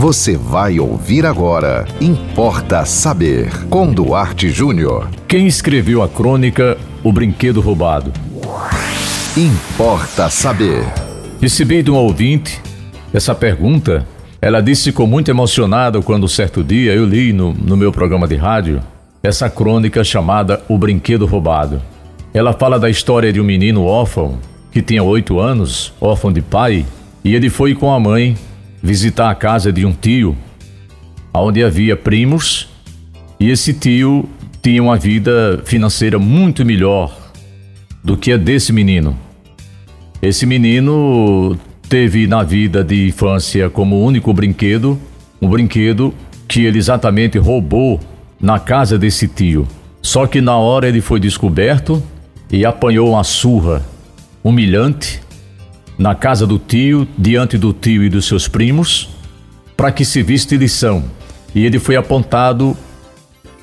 Você vai ouvir agora. Importa saber. Com Duarte Júnior. Quem escreveu a crônica O Brinquedo Roubado? Importa saber. Recebi de um ouvinte essa pergunta. Ela disse com muito emocionada quando certo dia eu li no, no meu programa de rádio essa crônica chamada O Brinquedo Roubado. Ela fala da história de um menino órfão que tinha oito anos, órfão de pai, e ele foi com a mãe visitar a casa de um tio, onde havia primos, e esse tio tinha uma vida financeira muito melhor do que a desse menino. Esse menino teve na vida de infância como único brinquedo, um brinquedo que ele exatamente roubou na casa desse tio. Só que na hora ele foi descoberto e apanhou uma surra humilhante na casa do tio, diante do tio e dos seus primos, para que se viste lição. E ele foi apontado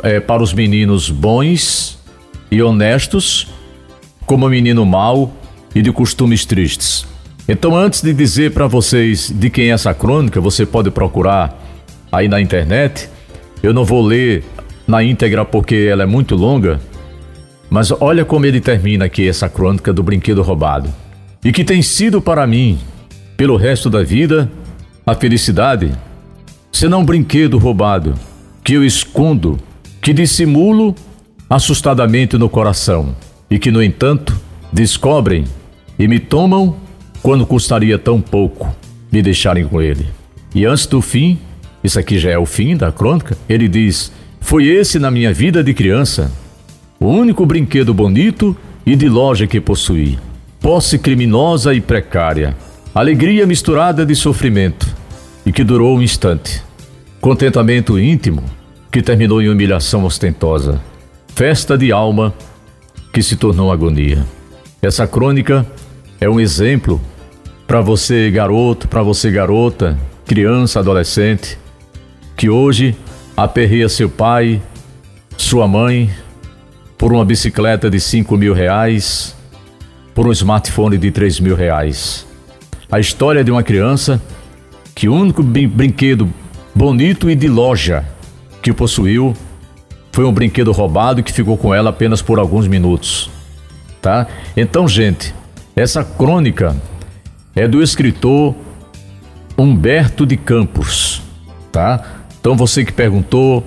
é, para os meninos bons e honestos, como menino mau e de costumes tristes. Então, antes de dizer para vocês de quem é essa crônica, você pode procurar aí na internet. Eu não vou ler na íntegra porque ela é muito longa, mas olha como ele termina aqui essa crônica do brinquedo roubado e que tem sido para mim, pelo resto da vida, a felicidade, senão um brinquedo roubado que eu escondo, que dissimulo assustadamente no coração e que, no entanto, descobrem e me tomam quando custaria tão pouco me deixarem com ele. E antes do fim, isso aqui já é o fim da crônica, ele diz: Foi esse na minha vida de criança, o único brinquedo bonito e de loja que possuí posse criminosa e precária, alegria misturada de sofrimento e que durou um instante, contentamento íntimo que terminou em humilhação ostentosa, festa de alma que se tornou agonia. Essa crônica é um exemplo para você, garoto, para você, garota, criança, adolescente, que hoje aperreia seu pai, sua mãe, por uma bicicleta de cinco mil reais, por um smartphone de 3 mil reais. A história de uma criança que o único brinquedo bonito e de loja que possuiu foi um brinquedo roubado que ficou com ela apenas por alguns minutos. Tá? Então, gente, essa crônica é do escritor Humberto de Campos, tá? Então você que perguntou,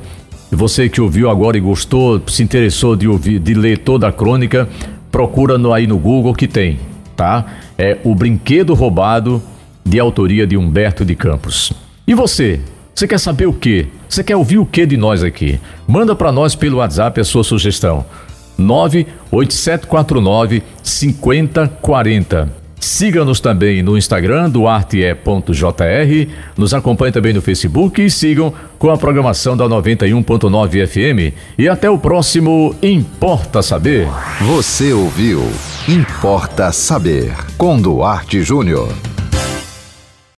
você que ouviu agora e gostou, se interessou de ouvir, de ler toda a crônica, procura no, aí no Google que tem, tá? É o Brinquedo Roubado, de autoria de Humberto de Campos. E você? Você quer saber o quê? Você quer ouvir o que de nós aqui? Manda para nós pelo WhatsApp a sua sugestão. 98749 5040. Siga-nos também no Instagram, duarte.jr. Nos acompanhe também no Facebook e sigam com a programação da 91.9 FM. E até o próximo Importa Saber. Você ouviu Importa Saber com Duarte Júnior.